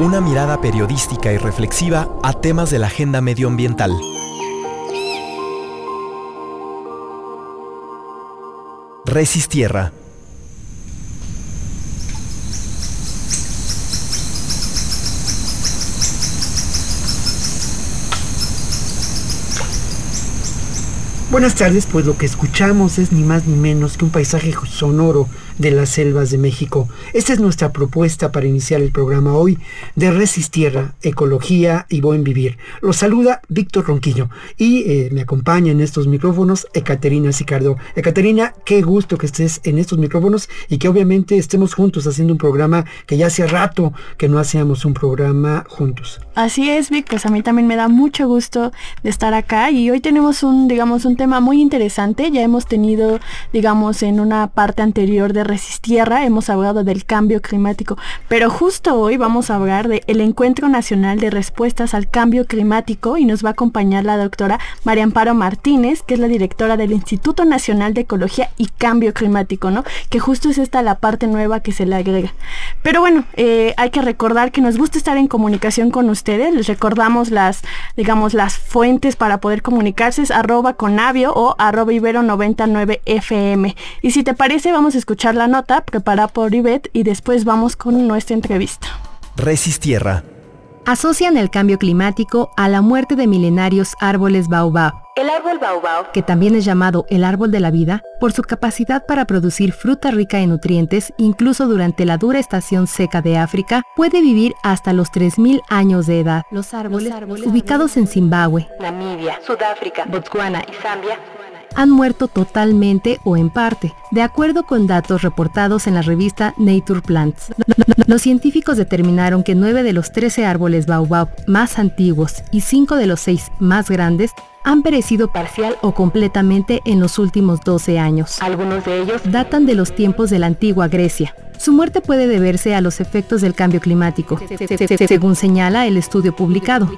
Una mirada periodística y reflexiva a temas de la agenda medioambiental. Resistierra Buenas tardes, pues lo que escuchamos es ni más ni menos que un paisaje sonoro de las selvas de México. Esta es nuestra propuesta para iniciar el programa hoy de Resistierra, Ecología y Buen Vivir. Los saluda Víctor Ronquillo y eh, me acompaña en estos micrófonos Ecaterina Sicardo. Ecaterina, qué gusto que estés en estos micrófonos y que obviamente estemos juntos haciendo un programa que ya hace rato que no hacíamos un programa juntos. Así es, Vic, pues a mí también me da mucho gusto de estar acá y hoy tenemos un, digamos, un tema muy interesante. Ya hemos tenido, digamos, en una parte anterior de Resistierra, hemos hablado del cambio climático, pero justo hoy vamos a hablar del Encuentro Nacional de Respuestas al Cambio Climático y nos va a acompañar la doctora María Amparo Martínez, que es la directora del Instituto Nacional de Ecología y Cambio Climático, ¿no? Que justo es esta la parte nueva que se le agrega. Pero bueno, eh, hay que recordar que nos gusta estar en comunicación con ustedes. Les recordamos las, digamos, las fuentes para poder comunicarse, arroba conavio o arroba ibero 99 FM. Y si te parece, vamos a escuchar la nota preparada por Ivette y después vamos con nuestra entrevista. Resistierra. Asocian el cambio climático a la muerte de milenarios árboles baobab. El árbol baobab, que también es llamado el árbol de la vida, por su capacidad para producir fruta rica en nutrientes, incluso durante la dura estación seca de África, puede vivir hasta los 3.000 años de edad. Los árboles, ubicados en Zimbabue, Namibia, Sudáfrica, Botswana y Zambia, han muerto totalmente o en parte, de acuerdo con datos reportados en la revista Nature Plants. Los científicos determinaron que 9 de los 13 árboles baobab más antiguos y 5 de los 6 más grandes han perecido parcial o completamente en los últimos 12 años. Algunos de ellos datan de los tiempos de la antigua Grecia. Su muerte puede deberse a los efectos del cambio climático, según señala el estudio publicado.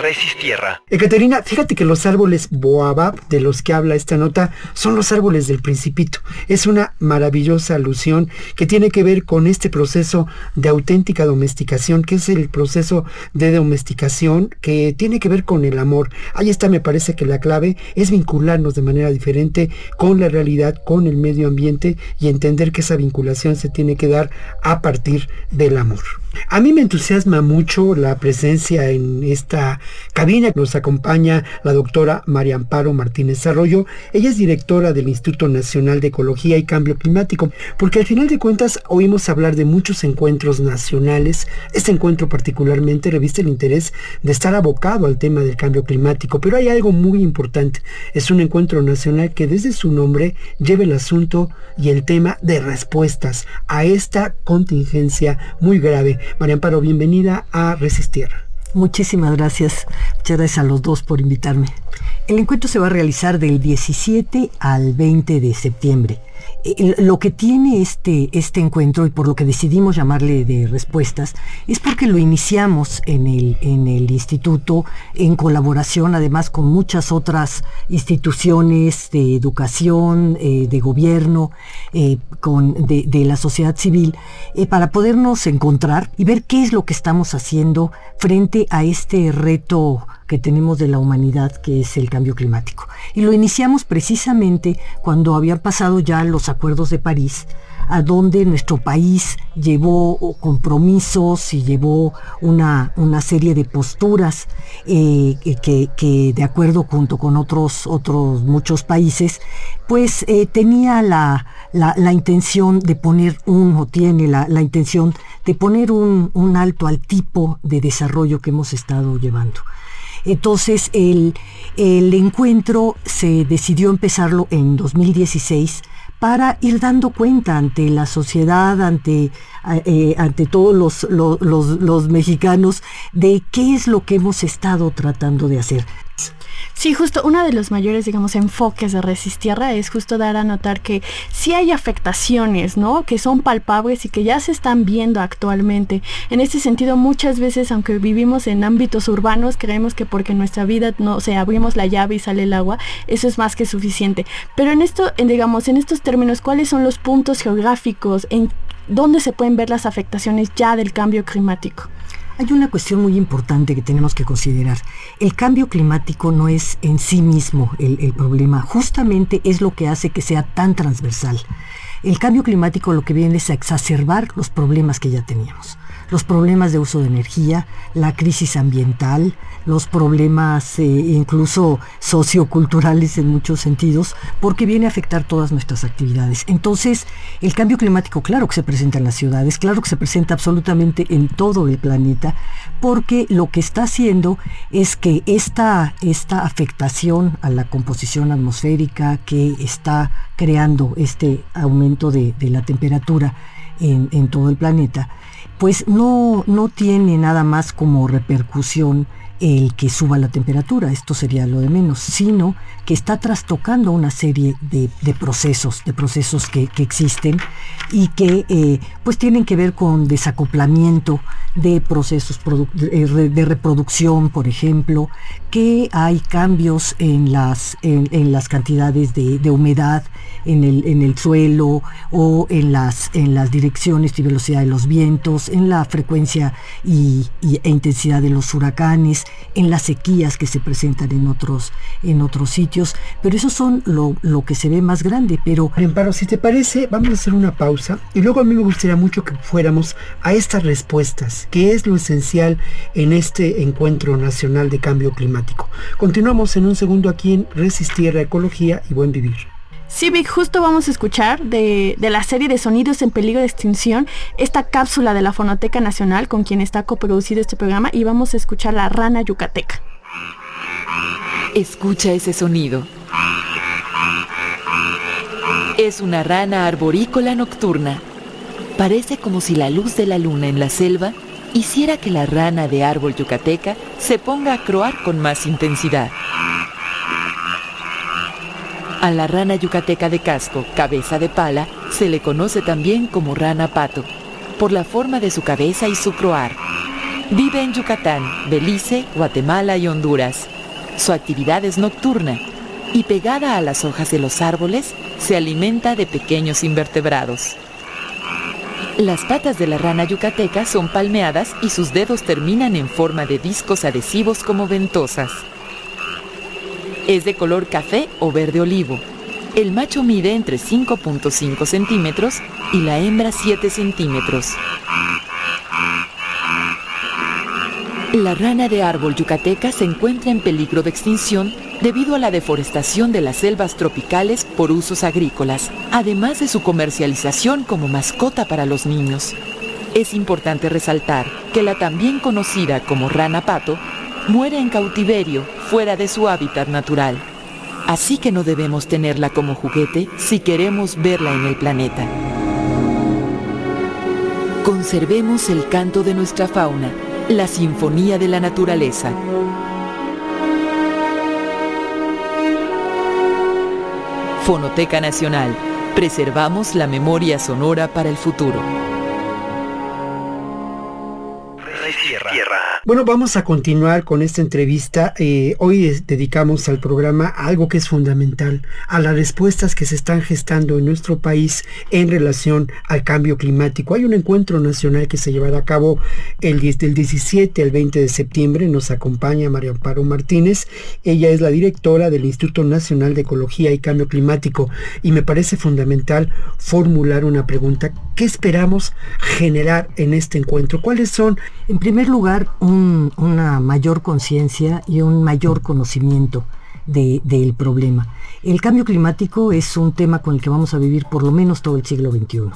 Resistierra. Ekaterina, fíjate que los árboles boabab de los que habla esta nota son los árboles del principito. Es una maravillosa alusión que tiene que ver con este proceso de auténtica domesticación, que es el proceso de domesticación que tiene que ver con el amor. Ahí está, me parece que la clave es vincularnos de manera diferente con la realidad, con el medio ambiente y entender que esa vinculación se tiene que dar a partir del amor. A mí me entusiasma mucho la presencia en esta cabina. Nos acompaña la doctora María Amparo Martínez Arroyo. Ella es directora del Instituto Nacional de Ecología y Cambio Climático, porque al final de cuentas oímos hablar de muchos encuentros nacionales. Este encuentro particularmente reviste el interés de estar abocado al tema del cambio climático, pero hay algo muy importante. Es un encuentro nacional que desde su nombre lleva el asunto y el tema de respuestas a esta contingencia muy grave. María Amparo, bienvenida a Resistir. Muchísimas gracias. Muchas gracias a los dos por invitarme. El encuentro se va a realizar del 17 al 20 de septiembre. Lo que tiene este, este encuentro y por lo que decidimos llamarle de respuestas es porque lo iniciamos en el, en el instituto en colaboración además con muchas otras instituciones de educación, eh, de gobierno, eh, con, de, la sociedad civil, eh, para podernos encontrar y ver qué es lo que estamos haciendo frente a este reto que tenemos de la humanidad, que es el cambio climático. Y lo iniciamos precisamente cuando habían pasado ya los acuerdos de París, a donde nuestro país llevó compromisos y llevó una, una serie de posturas eh, que, de acuerdo junto con otros, otros muchos países, pues eh, tenía la, la, la, intención de poner un, o tiene la, la intención de poner un, un alto al tipo de desarrollo que hemos estado llevando. Entonces el, el, encuentro se decidió empezarlo en 2016 para ir dando cuenta ante la sociedad, ante, eh, ante todos los, los, los mexicanos, de qué es lo que hemos estado tratando de hacer. Sí, justo uno de los mayores, digamos, enfoques de Resistierra es justo dar a notar que sí hay afectaciones, ¿no? Que son palpables y que ya se están viendo actualmente. En este sentido, muchas veces, aunque vivimos en ámbitos urbanos, creemos que porque nuestra vida, no o abrimos la llave y sale el agua, eso es más que suficiente. Pero en esto, en, digamos, en estos términos, ¿cuáles son los puntos geográficos? ¿En dónde se pueden ver las afectaciones ya del cambio climático. Hay una cuestión muy importante que tenemos que considerar. El cambio climático no es en sí mismo el, problema, justamente es lo que hace que sea tan transversal. El cambio climático lo que viene es a exacerbar los problemas que ya teníamos los problemas de uso de energía, la crisis ambiental, los problemas eh, incluso socioculturales en muchos sentidos, porque viene a afectar todas nuestras actividades. Entonces, el cambio climático, claro que se presenta en las ciudades, claro que se presenta absolutamente en todo el planeta, porque lo que está haciendo es que esta, esta afectación a la composición atmosférica que está creando este aumento de, la temperatura en, todo el planeta, pues no, no tiene nada más como repercusión el que suba la temperatura, esto sería lo de menos, sino que está trastocando una serie de, procesos, de procesos que, existen y que eh, pues tienen que ver con desacoplamiento de procesos de, reproducción, por ejemplo, que hay cambios en las, en, las cantidades de, humedad en el, en el suelo o en las, en las direcciones y velocidad de los vientos, en la frecuencia y, e intensidad de los huracanes, en las sequías que se presentan en otros, en otros sitios, pero eso son lo, que se ve más grande. Pero, Amparo, si te parece, vamos a hacer una pausa y luego a mí me gustaría mucho que fuéramos a estas respuestas, que es lo esencial en este encuentro nacional de cambio climático. Continuamos en un segundo aquí en Resistir a Ecología y Buen Vivir. Sí, Vic, justo vamos a escuchar de, de, la serie de Sonidos en Peligro de Extinción, esta cápsula de la Fonoteca Nacional con quien está coproducido este programa y vamos a escuchar la rana yucateca. Escucha ese sonido. Es una rana arborícola nocturna. Parece como si la luz de la luna en la selva hiciera que la rana de árbol yucateca se ponga a croar con más intensidad. A la rana yucateca de casco, cabeza de pala, se le conoce también como rana pato, por la forma de su cabeza y su croar. Vive en Yucatán, Belice, Guatemala y Honduras. Su actividad es nocturna y pegada a las hojas de los árboles se alimenta de pequeños invertebrados. Las patas de la rana yucateca son palmeadas y sus dedos terminan en forma de discos adhesivos como ventosas. Es de color café o verde olivo. El macho mide entre 5.5 centímetros y la hembra 7 centímetros. La rana de árbol yucateca se encuentra en peligro de extinción debido a la deforestación de las selvas tropicales por usos agrícolas, además de su comercialización como mascota para los niños. Es importante resaltar que la también conocida como rana pato muere en cautiverio fuera de su hábitat natural. Así que no debemos tenerla como juguete si queremos verla en el planeta. Conservemos el canto de nuestra fauna, la sinfonía de la naturaleza. Fonoteca Nacional. Preservamos la memoria sonora para el futuro. Bueno, vamos a continuar con esta entrevista. Eh, hoy dedicamos al programa algo que es fundamental, a las respuestas que se están gestando en nuestro país en relación al cambio climático. Hay un encuentro nacional que se llevará a cabo el, del 17 al 20 de septiembre. Nos acompaña María Amparo Martínez. Ella es la directora del Instituto Nacional de Ecología y Cambio Climático y me parece fundamental formular una pregunta. ¿Qué esperamos generar en este encuentro? ¿Cuáles son, en primer lugar, una mayor conciencia y un mayor conocimiento del problema. El cambio climático es un tema con el que vamos a vivir por lo menos todo el siglo XXI.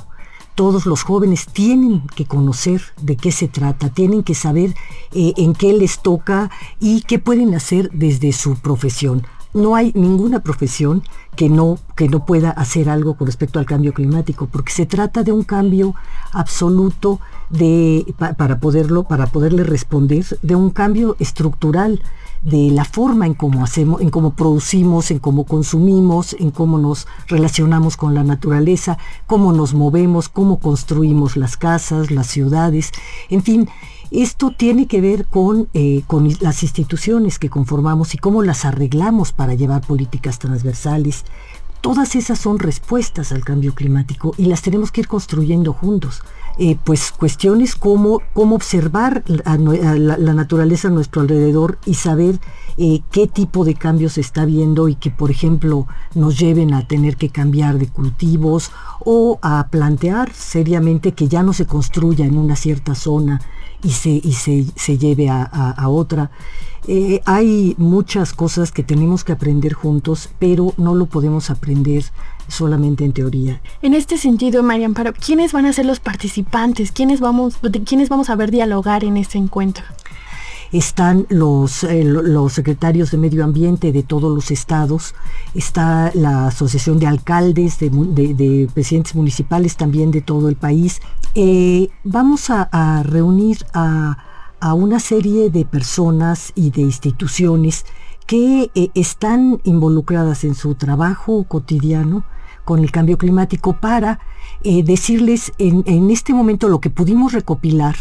Todos los jóvenes tienen que conocer de qué se trata, tienen que saber eh, en qué les toca y qué pueden hacer desde su profesión no hay ninguna profesión que no, que no pueda hacer algo con respecto al cambio climático, porque se trata de un cambio absoluto de, para, poderlo, para poderle responder, de un cambio estructural de la forma en cómo hacemos, en cómo producimos, en cómo consumimos, en cómo nos relacionamos con la naturaleza, cómo nos movemos, cómo construimos las casas, las ciudades, en fin, esto tiene que ver con, eh, con las instituciones que conformamos y cómo las arreglamos para llevar políticas transversales todas esas son respuestas al cambio climático y las tenemos que ir construyendo juntos. Eh, pues cuestiones como cómo observar a, la, naturaleza a nuestro alrededor y saber eh, qué tipo de cambios se está viendo y que, por ejemplo, nos lleven a tener que cambiar de cultivos o a plantear seriamente que ya no se construya en una cierta zona y se, y se, lleve a, otra. Eh, hay muchas cosas que tenemos que aprender juntos, pero no lo podemos aprender solamente en teoría. En este sentido, Marian pero ¿quiénes van a ser los participantes? ¿Quiénes vamos, ¿Quiénes vamos a ver dialogar en este encuentro? están los, eh, los secretarios de medio ambiente de todos los estados, está la asociación de alcaldes, de, presidentes municipales también de todo el país. Eh, vamos a, reunir a, una serie de personas y de instituciones que eh, están involucradas en su trabajo cotidiano con el cambio climático para eh, decirles en, este momento lo que pudimos recopilar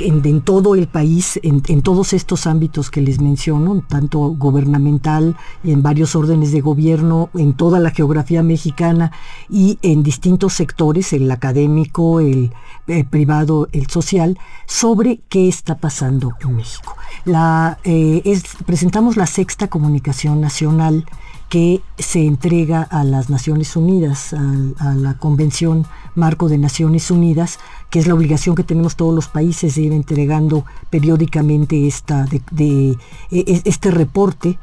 en, todo el país, en, todos estos ámbitos que les menciono, tanto gubernamental, en varios órdenes de gobierno, en toda la geografía mexicana y en distintos sectores, el académico, el, privado, el social, sobre qué está pasando en México. La, eh, presentamos la sexta comunicación nacional que se entrega a las Naciones Unidas, a, la Convención Marco de Naciones Unidas, que es la obligación que tenemos todos los países de ir entregando periódicamente esta, de, e, e, este reporte.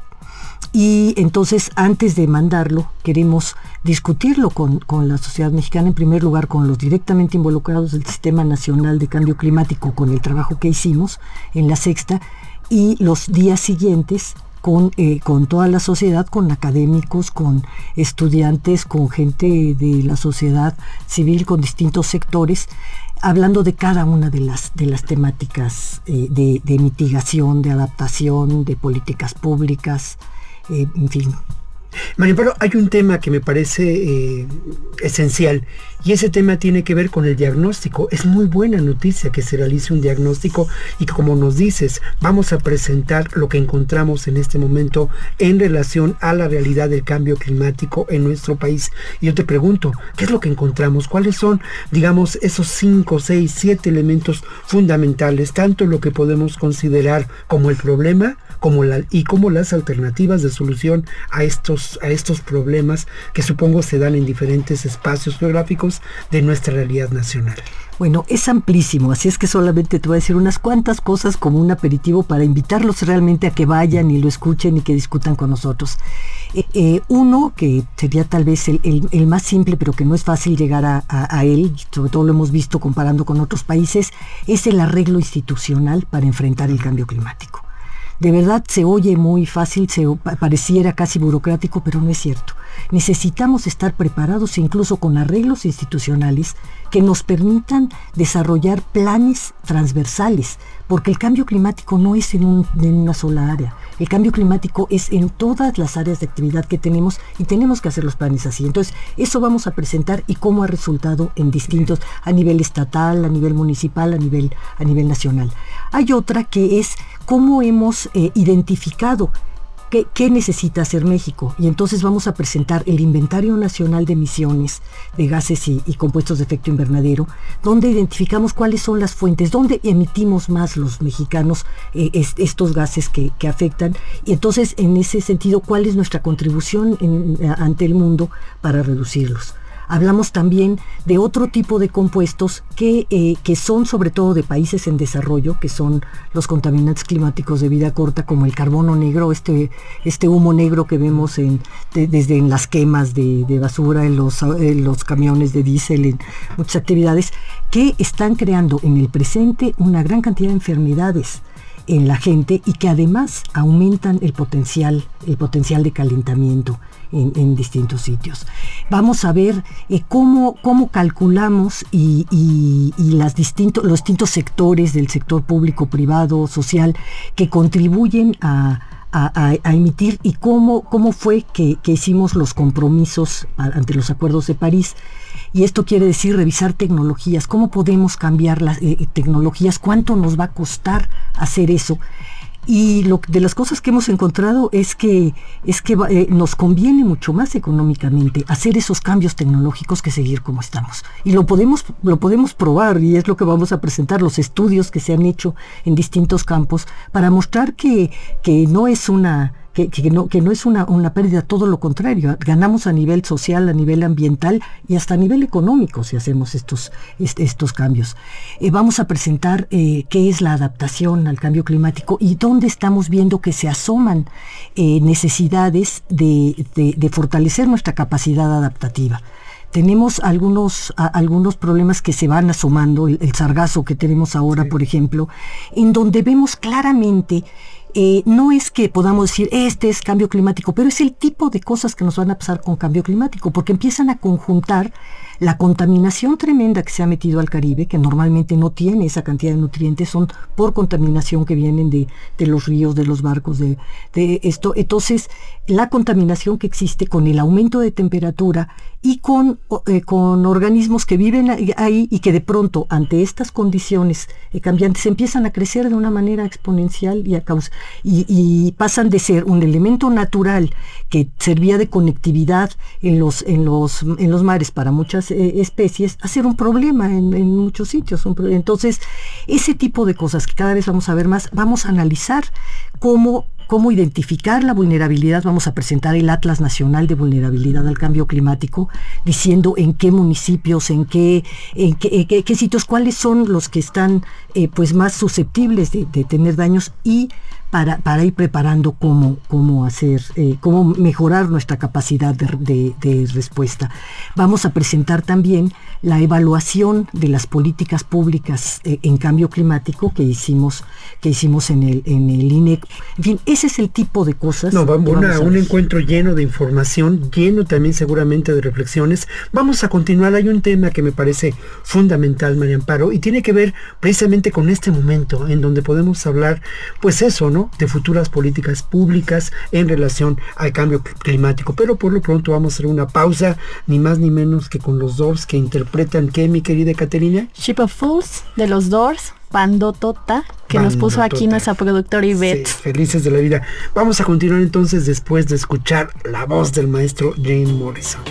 Y entonces, antes de mandarlo, queremos discutirlo con, con, la sociedad mexicana, en primer lugar con los directamente involucrados del Sistema Nacional de Cambio Climático, con el trabajo que hicimos en la sexta, y los días siguientes eh, con, toda la sociedad, con académicos, con estudiantes, con gente de la sociedad civil, con distintos sectores, hablando de cada una de las, de las temáticas eh, de, mitigación, de adaptación, de políticas públicas, eh, en fin, María Pablo, hay un tema que me parece eh, esencial y ese tema tiene que ver con el diagnóstico. Es muy buena noticia que se realice un diagnóstico y que como nos dices, vamos a presentar lo que encontramos en este momento en relación a la realidad del cambio climático en nuestro país. Y yo te pregunto, ¿qué es lo que encontramos? ¿Cuáles son, digamos, esos cinco, seis, siete elementos fundamentales, tanto lo que podemos considerar como el problema como y como las alternativas de solución a estos a estos problemas que supongo se dan en diferentes espacios geográficos de nuestra realidad nacional. Bueno, es amplísimo, así es que solamente te voy a decir unas cuantas cosas como un aperitivo para invitarlos realmente a que vayan y lo escuchen y que discutan con nosotros. Eh, eh, uno, que sería tal vez el, más simple, pero que no es fácil llegar a, a, él, sobre todo lo hemos visto comparando con otros países, es el arreglo institucional para enfrentar el cambio climático. De verdad se oye muy fácil, se pareciera casi burocrático, pero no es cierto. Necesitamos estar preparados incluso con arreglos institucionales que nos permitan desarrollar planes transversales, porque el cambio climático no es en, una sola área. El cambio climático es en todas las áreas de actividad que tenemos y tenemos que hacer los planes así. Entonces, eso vamos a presentar y cómo ha resultado en distintos, a nivel estatal, a nivel municipal, a nivel, a nivel nacional. Hay otra que es cómo hemos eh, identificado qué, necesita hacer México. Y entonces vamos a presentar el Inventario Nacional de Emisiones de Gases y, Compuestos de Efecto Invernadero, donde identificamos cuáles son las fuentes, dónde emitimos más los mexicanos eh, estos gases que, afectan. Y entonces, en ese sentido, cuál es nuestra contribución ante el mundo para reducirlos. Hablamos también de otro tipo de compuestos que, eh, que son sobre todo de países en desarrollo, que son los contaminantes climáticos de vida corta, como el carbono negro, este, este humo negro que vemos en, desde en las quemas de, basura, en los, en los camiones de diésel, en muchas actividades, que están creando en el presente una gran cantidad de enfermedades en la gente y que además aumentan el potencial, el potencial de calentamiento en, distintos sitios. Vamos a ver eh, cómo, cómo, calculamos y, las los distintos sectores del sector público, privado, social, que contribuyen a, emitir y cómo, cómo fue que, hicimos los compromisos ante los acuerdos de París. Y esto quiere decir revisar tecnologías, cómo podemos cambiar las eh, tecnologías, cuánto nos va a costar hacer eso Y lo, de las cosas que hemos encontrado es que, es que eh, nos conviene mucho más económicamente hacer esos cambios tecnológicos que seguir como estamos. Y lo podemos, lo podemos probar y es lo que vamos a presentar, los estudios que se han hecho en distintos campos para mostrar que, que no es una que, no, que no es una, una, pérdida, todo lo contrario. Ganamos a nivel social, a nivel ambiental y hasta a nivel económico si hacemos estos, estos cambios. Eh, vamos a presentar eh, qué es la adaptación al cambio climático y dónde estamos viendo que se asoman eh, necesidades de, de, fortalecer nuestra capacidad adaptativa tenemos algunos, algunos problemas que se van asomando, el, sargazo que tenemos ahora, por ejemplo, en donde vemos claramente eh, no es que podamos decir, este es cambio climático, pero es el tipo de cosas que nos van a pasar con cambio climático, porque empiezan a conjuntar la contaminación tremenda que se ha metido al Caribe, que normalmente no tiene esa cantidad de nutrientes, son por contaminación que vienen de, los ríos, de los barcos, de, esto. Entonces, la contaminación que existe con el aumento de temperatura y con, eh, con organismos que viven ahí y que de pronto, ante estas condiciones eh, cambiantes, empiezan a crecer de una manera exponencial y, a causa, y, pasan de ser un elemento natural que servía de conectividad en los, en los, en los mares para muchas eh, especies a ser un problema en, muchos sitios. entonces, ese tipo de cosas que cada vez vamos a ver más, vamos a analizar cómo cómo identificar la vulnerabilidad. Vamos a presentar el Atlas Nacional de Vulnerabilidad al Cambio Climático, diciendo en qué municipios, en qué, en qué, sitios, cuáles son los que están eh, pues más susceptibles de, tener daños y para, para, ir preparando cómo, cómo hacer, eh, cómo mejorar nuestra capacidad de, respuesta. Vamos a presentar también la evaluación de las políticas públicas eh, en cambio climático que hicimos, que hicimos en el, en el INEC. En fin, ese es el tipo de cosas. No, vamos, a un encuentro lleno de información, lleno también seguramente de reflexiones. Vamos a continuar. Hay un tema que me parece fundamental, María Amparo, y tiene que ver precisamente con este momento en donde podemos hablar, pues eso, ¿no? De futuras políticas públicas en relación al cambio climático. Pero por lo pronto vamos a hacer una pausa, ni más ni menos que con los dos que interpretan qué, mi querida Caterina? Ship of Fools de los Doors Pandotota, que nos puso aquí nuestra productora Ivette. felices de la vida. Vamos a continuar entonces después de escuchar la voz del maestro Jane Morrison.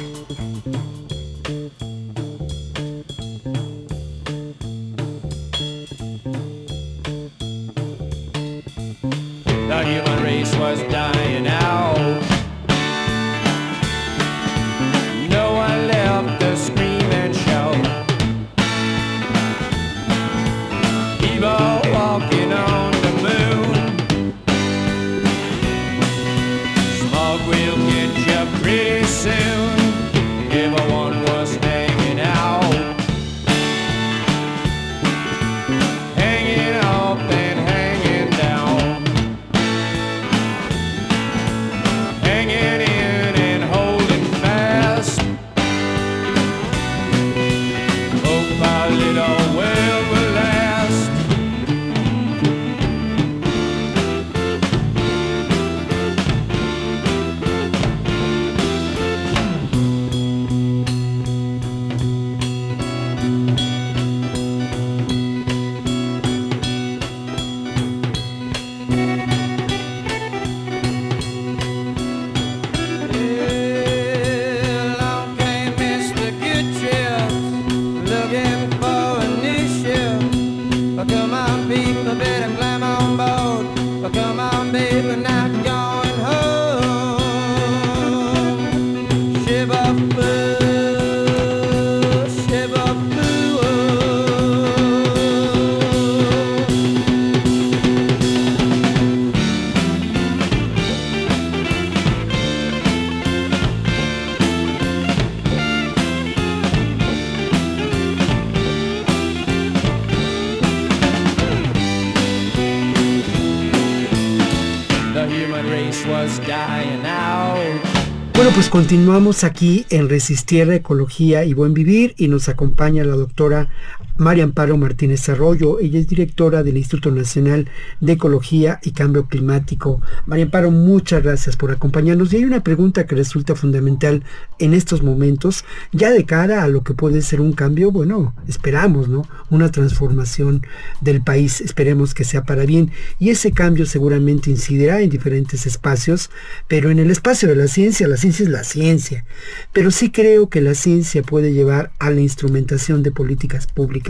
Bueno, pues continuamos aquí en Resistir Ecología y Buen Vivir y nos acompaña la doctora María Amparo Martínez Arroyo. Ella es directora del Instituto Nacional de Ecología y Cambio Climático. María Amparo, muchas gracias por acompañarnos. Y hay una pregunta que resulta fundamental en estos momentos, ya de cara a lo que puede ser un cambio, bueno, esperamos, ¿no? Una transformación del país, esperemos que sea para bien. Y ese cambio seguramente incidirá en diferentes espacios, pero en el espacio de la ciencia, la ciencia es la ciencia. Pero sí creo que la ciencia puede llevar a la instrumentación de políticas públicas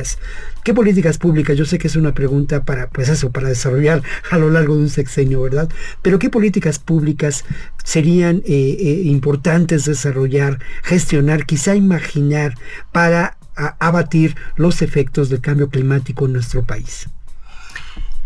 ¿Qué políticas públicas? Yo sé que es una pregunta para, pues eso, para desarrollar a lo largo de un sexenio, ¿verdad? Pero ¿qué políticas públicas serían eh, eh, importantes desarrollar, gestionar, quizá imaginar para abatir los efectos del cambio climático en nuestro país?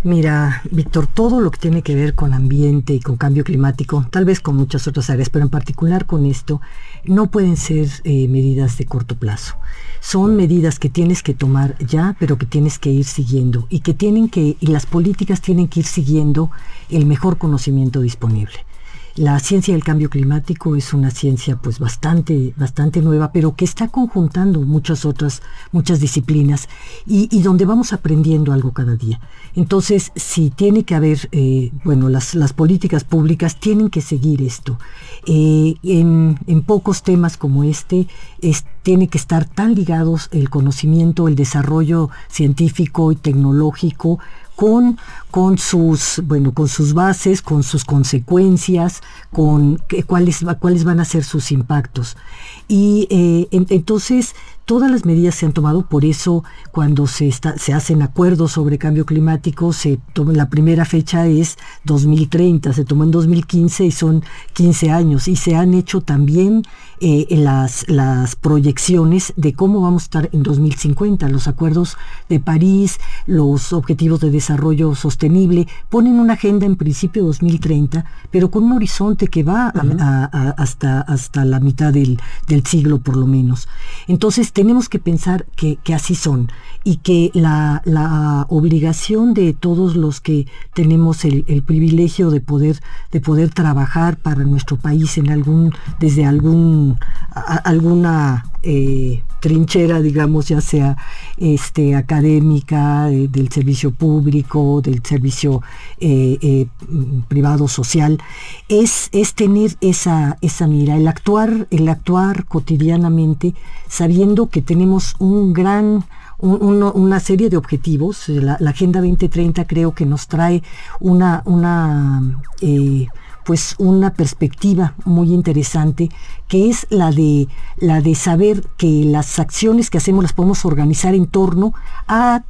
Mira, Víctor, todo lo que tiene que ver con ambiente y con cambio climático, tal vez con muchas otras áreas, pero en particular con esto, no pueden ser eh, medidas de corto plazo. Son medidas que tienes que tomar ya, pero que tienes que ir siguiendo y que tienen que, y las políticas tienen que ir siguiendo el mejor conocimiento disponible. La ciencia del cambio climático es una ciencia pues bastante, bastante nueva, pero que está conjuntando muchas otras, muchas disciplinas y, donde vamos aprendiendo algo cada día. Entonces, si tiene que haber, eh, bueno, las, políticas públicas tienen que seguir esto. Eh, en, pocos temas como este, es, tiene que estar tan ligados el conocimiento, el desarrollo científico y tecnológico con, con, sus, bueno, con sus bases, con sus consecuencias, con cuáles, cuáles van a ser sus impactos. Y eh, entonces todas las medidas se han tomado, por eso cuando se, está, se hacen acuerdos sobre cambio climático, se toma, la primera fecha es 2030, se tomó en 2015 y son 15 años, y se han hecho también eh, las, las proyecciones de cómo vamos a estar en 2050. Los acuerdos de París, los objetivos de desarrollo sostenible, ponen una agenda en principio 2030, pero con un horizonte que va hasta, hasta la mitad del, del siglo por lo menos. Entonces, tenemos que pensar que, así son y que la, obligación de todos los que tenemos el, privilegio de poder, de poder trabajar para nuestro país en algún, desde algún, alguna eh, trinchera, digamos, ya sea este, académica, eh, del servicio público, del servicio eh, privado social, es, es tener esa, esa mira, el actuar, el actuar cotidianamente sabiendo que tenemos un gran, una serie de objetivos. La, Agenda 2030 creo que nos trae una, una eh, pues una perspectiva muy interesante que es la de la de saber que las acciones que hacemos las podemos organizar en torno a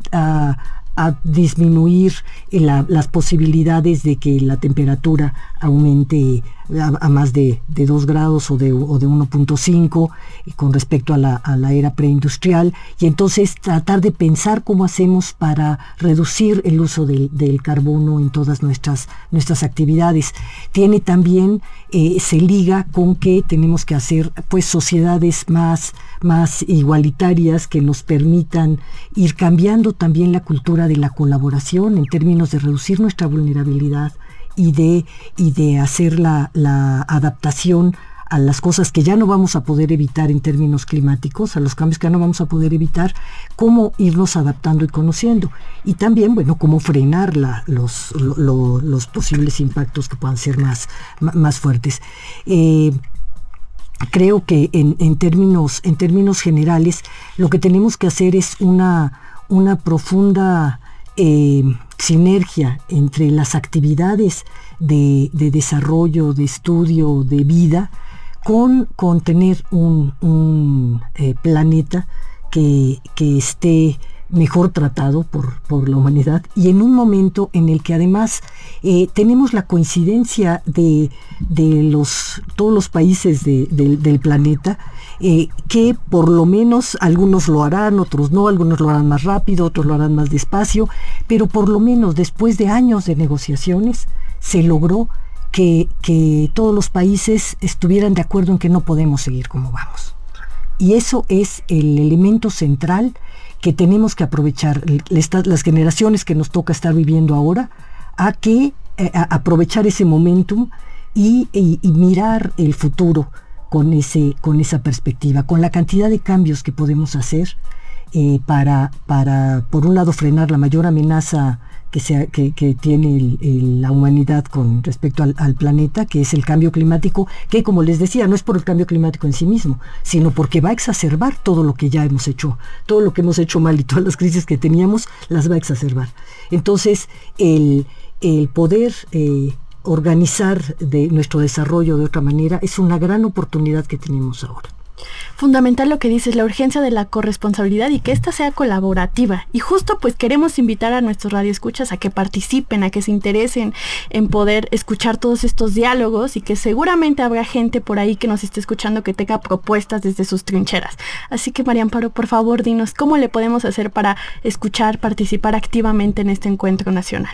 a disminuir las posibilidades de que la temperatura aumente a, más de, 2 grados o de, o de 1.5 con respecto a la, a la, era preindustrial y entonces tratar de pensar cómo hacemos para reducir el uso del, carbono en todas nuestras, nuestras actividades. Tiene también, eh, se liga con que tenemos que hacer pues sociedades más, más igualitarias que nos permitan ir cambiando también la cultura de la colaboración en términos de reducir nuestra vulnerabilidad y de, y de hacer la, adaptación a las cosas que ya no vamos a poder evitar en términos climáticos, a los cambios que ya no vamos a poder evitar, cómo irnos adaptando y conociendo. Y también, bueno, cómo frenar los, los posibles impactos que puedan ser más, más fuertes. Eh, creo que en, términos, en términos generales lo que tenemos que hacer es una, una profunda eh, sinergia entre las actividades de, desarrollo, de estudio, de vida, con, con tener un, eh, planeta que, esté mejor tratado por, la humanidad y en un momento en el que además eh, tenemos la coincidencia de, los, todos los países del planeta eh, que por lo menos algunos lo harán, otros no, algunos lo harán más rápido, otros lo harán más despacio, pero por lo menos después de años de negociaciones se logró que, todos los países estuvieran de acuerdo en que no podemos seguir como vamos. Y eso es el elemento central que tenemos que aprovechar, las generaciones que nos toca estar viviendo ahora, a que eh, aprovechar ese momentum y mirar el futuro con, ese, con esa perspectiva, con la cantidad de cambios que podemos hacer. eh, para, para, por un lado, frenar la mayor amenaza que, sea, que, tiene la humanidad con respecto al, planeta, que es el cambio climático, que como les decía, no es por el cambio climático en sí mismo, sino porque va a exacerbar todo lo que ya hemos hecho, todo lo que hemos hecho mal y todas las crisis que teníamos las va a exacerbar. Entonces, el, poder eh, organizar de nuestro desarrollo de otra manera es una gran oportunidad que tenemos ahora fundamental lo que dices, la urgencia de la corresponsabilidad y que ésta sea colaborativa. Y justo pues queremos invitar a nuestros radioescuchas a que participen, a que se interesen en poder escuchar todos estos diálogos y que seguramente habrá gente por ahí que nos esté escuchando que tenga propuestas desde sus trincheras. Así que María Amparo, por favor, dinos cómo le podemos hacer para escuchar, participar activamente en este encuentro nacional.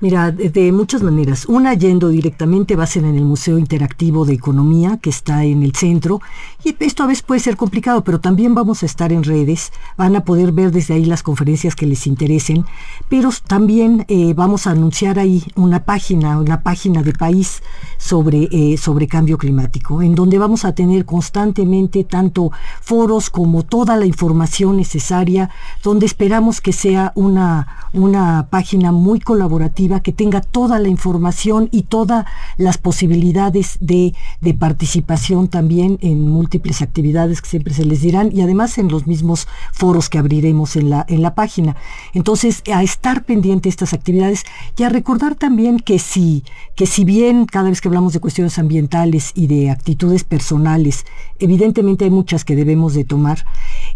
Mira, de, muchas maneras. Una yendo directamente va a ser en el Museo Interactivo de Economía, que está en el centro. Y esto a veces puede ser complicado, pero también vamos a estar en redes. Van a poder ver desde ahí las conferencias que les interesen. Pero también eh, vamos a anunciar ahí una página, una página de país sobre, eh, sobre cambio climático, en donde vamos a tener constantemente tanto foros como toda la información necesaria, donde esperamos que sea una, una página muy colaborativa que tenga toda la información y todas las posibilidades de, participación también en múltiples actividades que siempre se les dirán y además en los mismos foros que abriremos en la, en la página. Entonces, a estar pendiente de estas actividades y a recordar también que si, que si bien cada vez que hablamos de cuestiones ambientales y de actitudes personales, evidentemente hay muchas que debemos de tomar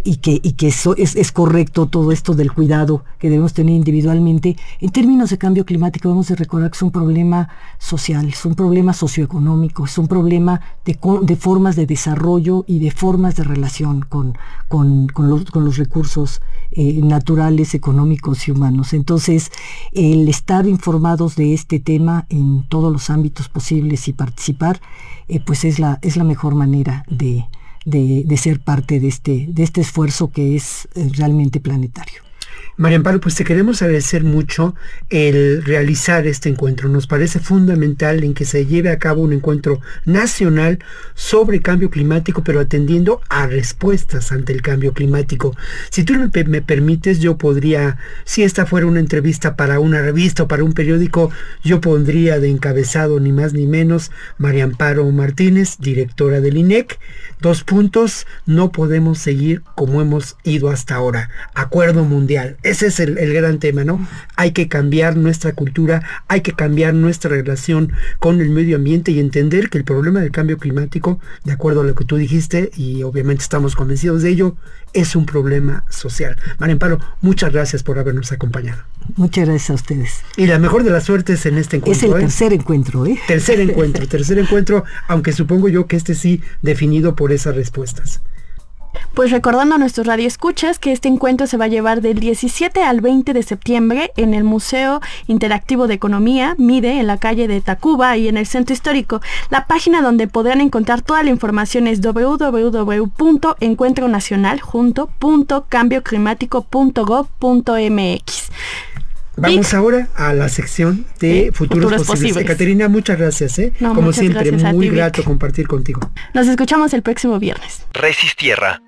y que, y que eso es, es correcto todo esto del cuidado que debemos tener individualmente, en términos de cambio climático, debemos de recordar que es un problema social, es un problema socioeconómico, es un problema de, formas de desarrollo y de formas de relación con, con, los, recursos eh, naturales, económicos y humanos. Entonces, el estar informados de este tema en todos los ámbitos posibles y participar, eh, pues es la, es la mejor manera de, ser parte de este, de este esfuerzo que es eh, realmente planetario. María Amparo, pues te queremos agradecer mucho el realizar este encuentro. Nos parece fundamental en que se lleve a cabo un encuentro nacional sobre cambio climático, pero atendiendo a respuestas ante el cambio climático. Si tú me, permites, yo podría, si esta fuera una entrevista para una revista o para un periódico, yo pondría de encabezado ni más ni menos María Amparo Martínez, directora del INEC. Dos puntos, no podemos seguir como hemos ido hasta ahora. Acuerdo mundial ese es el, gran tema, ¿no? Hay que cambiar nuestra cultura, hay que cambiar nuestra relación con el medio ambiente y entender que el problema del cambio climático, de acuerdo a lo que tú dijiste, y obviamente estamos convencidos de ello, es un problema social. María Amparo, muchas gracias por habernos acompañado. Muchas gracias a ustedes. Y la mejor de las suertes en este encuentro. Es el ¿eh? tercer encuentro, ¿eh? Tercer encuentro, tercer encuentro, aunque supongo yo que este sí definido por esas respuestas. Pues recordando a nuestros radioescuchas que este encuentro se va a llevar del 17 al 20 de septiembre en el Museo Interactivo de Economía, MIDE, en la calle de Tacuba y en el Centro Histórico. La página donde podrán encontrar toda la información es www.encuentronacional.cambioclimático.gov.mx. Vamos ahora a la sección de futuros, posibles. Caterina, muchas gracias. ¿eh? Como siempre, muy grato compartir contigo. Nos escuchamos el próximo viernes. Resistierra.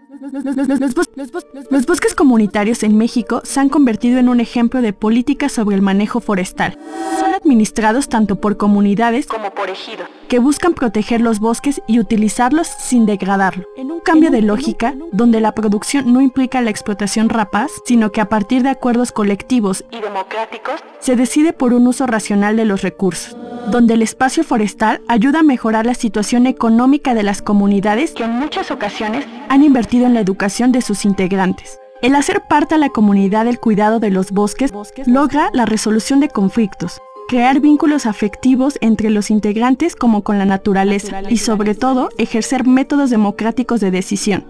Los, bosques comunitarios en México se han convertido en un ejemplo de política sobre el manejo forestal. Son administrados tanto por comunidades como por ejidos, que buscan proteger los bosques y utilizarlos sin degradarlo. En un cambio de lógica, donde la producción no implica la explotación rapaz, sino que a partir de acuerdos colectivos y democráticos, se decide por un uso racional de los recursos, donde el espacio forestal ayuda a mejorar la situación económica de las comunidades que en muchas ocasiones han invertido en la educación de sus integrantes. El hacer parte a la comunidad del cuidado de los bosques logra la resolución de conflictos, crear vínculos afectivos entre los integrantes como con la naturaleza y sobre todo ejercer métodos democráticos de decisión.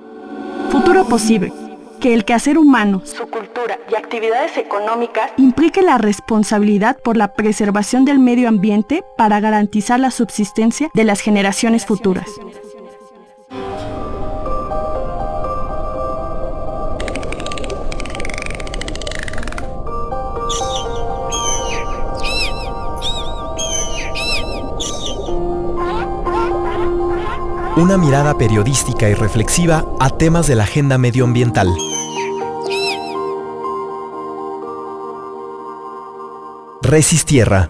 Futuro posible que el quehacer humano, su cultura y actividades económicas implique la responsabilidad por la preservación del medio ambiente para garantizar la subsistencia de las generaciones futuras. Una mirada periodística y reflexiva a temas de la agenda medioambiental. Resistierra.